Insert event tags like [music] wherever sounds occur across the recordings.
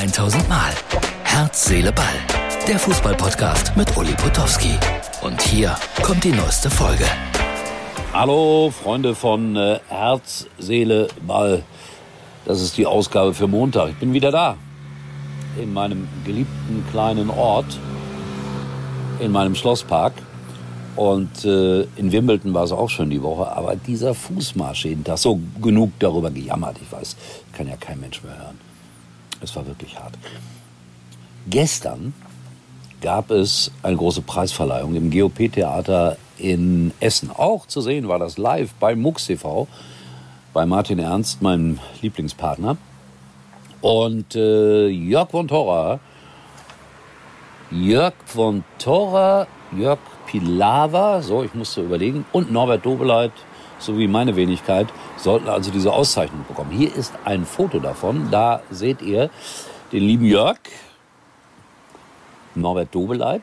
1000 Mal. Herz, Seele, Ball. Der Fußballpodcast mit Uli Potowski. Und hier kommt die neueste Folge. Hallo, Freunde von äh, Herz, Seele, Ball. Das ist die Ausgabe für Montag. Ich bin wieder da. In meinem geliebten kleinen Ort. In meinem Schlosspark. Und äh, in Wimbledon war es auch schon die Woche. Aber dieser Fußmarsch jeden Tag, so genug darüber gejammert, ich weiß, kann ja kein Mensch mehr hören. Es war wirklich hart. Gestern gab es eine große Preisverleihung im GOP-Theater in Essen. Auch zu sehen war das live bei MUX TV, bei Martin Ernst, meinem Lieblingspartner. Und äh, Jörg von Torra, Jörg von Torra, Jörg Pilawa, so, ich musste überlegen, und Norbert Dobeleit sowie meine Wenigkeit sollten also diese Auszeichnung bekommen. Hier ist ein Foto davon. Da seht ihr den lieben Jörg, Norbert Dobeleit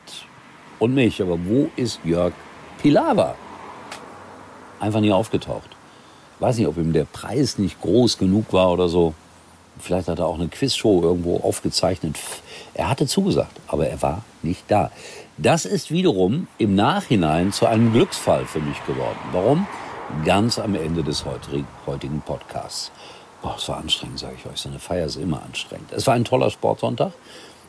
und mich. Aber wo ist Jörg Pilawa? Einfach nie aufgetaucht. Weiß nicht, ob ihm der Preis nicht groß genug war oder so. Vielleicht hat er auch eine Quizshow irgendwo aufgezeichnet. Er hatte zugesagt, aber er war nicht da. Das ist wiederum im Nachhinein zu einem Glücksfall für mich geworden. Warum? Ganz am Ende des heutigen Podcasts. Boah, es war anstrengend, sage ich euch. So eine Feier ist immer anstrengend. Es war ein toller Sportsonntag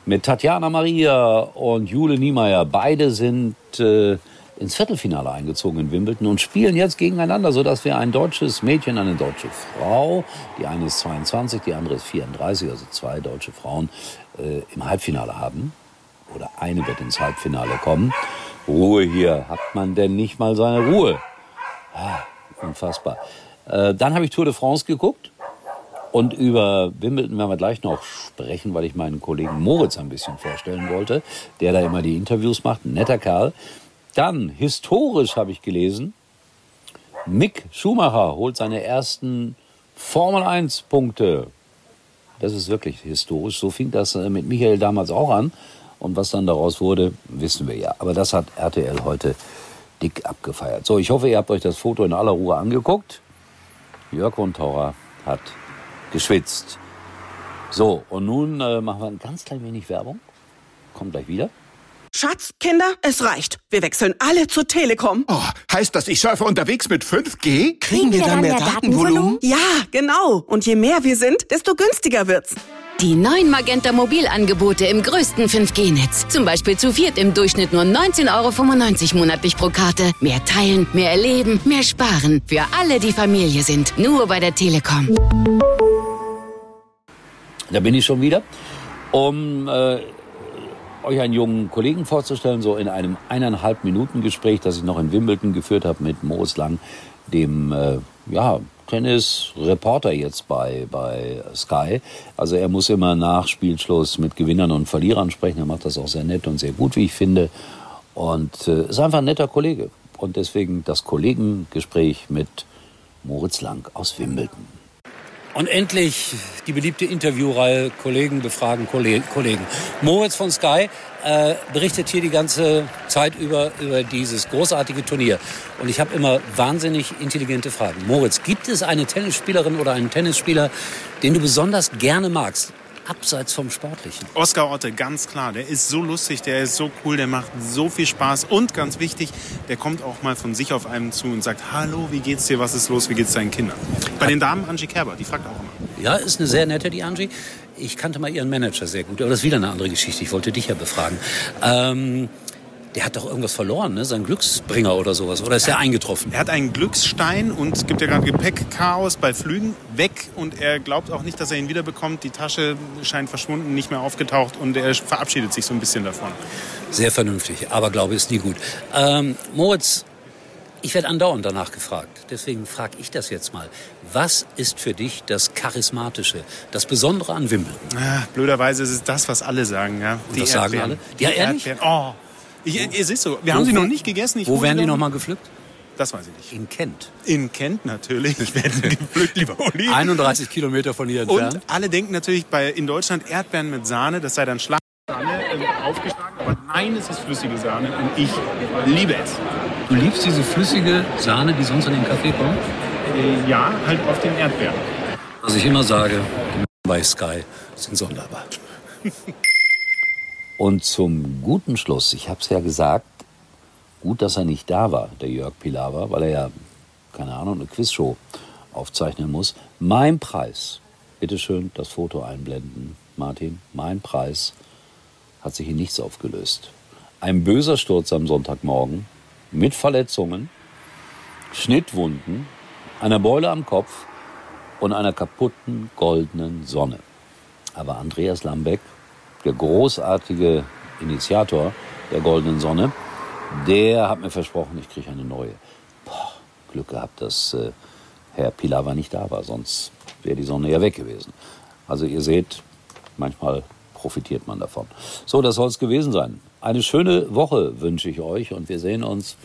mit Tatjana Maria und Jule Niemeyer. Beide sind äh, ins Viertelfinale eingezogen in Wimbledon und spielen jetzt gegeneinander, sodass wir ein deutsches Mädchen, eine deutsche Frau, die eine ist 22, die andere ist 34, also zwei deutsche Frauen äh, im Halbfinale haben oder eine wird ins Halbfinale kommen. Ruhe hier. Hat man denn nicht mal seine Ruhe? Ah, unfassbar. Äh, dann habe ich Tour de France geguckt. Und über Wimbledon werden wir gleich noch sprechen, weil ich meinen Kollegen Moritz ein bisschen vorstellen wollte, der da immer die Interviews macht. Netter Kerl. Dann, historisch habe ich gelesen, Mick Schumacher holt seine ersten Formel 1 Punkte. Das ist wirklich historisch. So fing das äh, mit Michael damals auch an. Und was dann daraus wurde, wissen wir ja. Aber das hat RTL heute dick abgefeiert. So, ich hoffe, ihr habt euch das Foto in aller Ruhe angeguckt. Jörg von hat geschwitzt. So, und nun äh, machen wir ein ganz klein wenig Werbung. Kommt gleich wieder. Schatz, Kinder, es reicht. Wir wechseln alle zur Telekom. Oh, heißt das, ich surfe unterwegs mit 5G? Kriegen wir dann mehr Datenvolumen? Ja, genau. Und je mehr wir sind, desto günstiger wird's. Die neuen Magenta Mobilangebote im größten 5G-Netz. Zum Beispiel zu viert im Durchschnitt nur 19,95 Euro monatlich pro Karte. Mehr teilen, mehr erleben, mehr sparen. Für alle, die Familie sind. Nur bei der Telekom. Da bin ich schon wieder. Um äh, euch einen jungen Kollegen vorzustellen, so in einem eineinhalb Minuten Gespräch, das ich noch in Wimbledon geführt habe mit Moritz Lang, dem äh, ja, Tennis-Reporter jetzt bei, bei Sky. Also er muss immer nach Spielschluss mit Gewinnern und Verlierern sprechen. Er macht das auch sehr nett und sehr gut, wie ich finde. Und äh, ist einfach ein netter Kollege. Und deswegen das Kollegengespräch mit Moritz Lang aus Wimbledon. Und endlich die beliebte Interviewreihe Kollegen befragen Kollegen. Moritz von Sky äh, berichtet hier die ganze Zeit über, über dieses großartige Turnier. Und ich habe immer wahnsinnig intelligente Fragen. Moritz, gibt es eine Tennisspielerin oder einen Tennisspieler, den du besonders gerne magst? Abseits vom Sportlichen? Oskar Otte, ganz klar. Der ist so lustig, der ist so cool, der macht so viel Spaß. Und ganz wichtig, der kommt auch mal von sich auf einem zu und sagt, hallo, wie geht's dir, was ist los, wie geht's deinen Kindern? Bei den Damen Angie Kerber, die fragt auch immer. Ja, ist eine sehr nette, die Angie. Ich kannte mal ihren Manager sehr gut, aber das ist wieder eine andere Geschichte. Ich wollte dich ja befragen. Ähm, der hat doch irgendwas verloren, ne? Sein Glücksbringer oder sowas. Oder ist er eingetroffen? Er hat einen Glücksstein und es gibt ja gerade Gepäckchaos bei Flügen weg und er glaubt auch nicht, dass er ihn wiederbekommt. Die Tasche scheint verschwunden, nicht mehr aufgetaucht und er verabschiedet sich so ein bisschen davon. Sehr vernünftig, aber Glaube ist nie gut. Ähm, Moritz, ich werde andauernd danach gefragt. Deswegen frage ich das jetzt mal. Was ist für dich das Charismatische, das Besondere an Wimbledon? Ah, blöderweise ist es das, was alle sagen. Ja? Die das Erdbeeren. sagen alle? Die ja, ehrlich? Erdbeeren. Oh. Ich, ihr seht so, wir wo, haben sie noch nicht gegessen. Ich wo werden die noch mal gepflückt? Das weiß ich nicht. In Kent. In Kent natürlich werden [laughs] gepflückt, lieber Uli. 31 Kilometer von hier entfernt. Und alle denken natürlich bei, in Deutschland Erdbeeren mit Sahne, das sei dann Schlagsahne äh, aufgeschlagen. Aber nein, es ist flüssige Sahne und ich liebe es. Du liebst diese flüssige Sahne, die sonst in den Kaffee kommt? Äh, ja, halt auf den Erdbeeren. Was ich immer sage, bei Sky sind sonderbar. [laughs] Und zum guten Schluss, ich habe es ja gesagt, gut, dass er nicht da war, der Jörg Pilawa, weil er ja, keine Ahnung, eine Quizshow aufzeichnen muss. Mein Preis, bitteschön das Foto einblenden, Martin, mein Preis hat sich in nichts aufgelöst. Ein böser Sturz am Sonntagmorgen mit Verletzungen, Schnittwunden, einer Beule am Kopf und einer kaputten goldenen Sonne. Aber Andreas Lambeck, der großartige Initiator der goldenen Sonne, der hat mir versprochen, ich kriege eine neue. Boah, Glück gehabt, dass äh, Herr Pilawa nicht da war, sonst wäre die Sonne ja weg gewesen. Also ihr seht, manchmal profitiert man davon. So, das soll es gewesen sein. Eine schöne Woche wünsche ich euch und wir sehen uns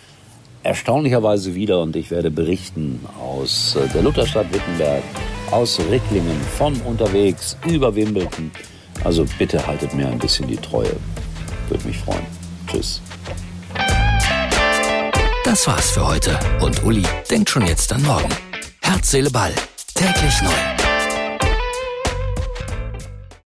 erstaunlicherweise wieder und ich werde berichten aus äh, der Lutherstadt Wittenberg, aus Ricklingen, von unterwegs über Wimbledon. Also bitte haltet mir ein bisschen die Treue. Würde mich freuen. Tschüss. Das war's für heute und Uli denkt schon jetzt an morgen. Herz, Seele, Ball. Täglich neu.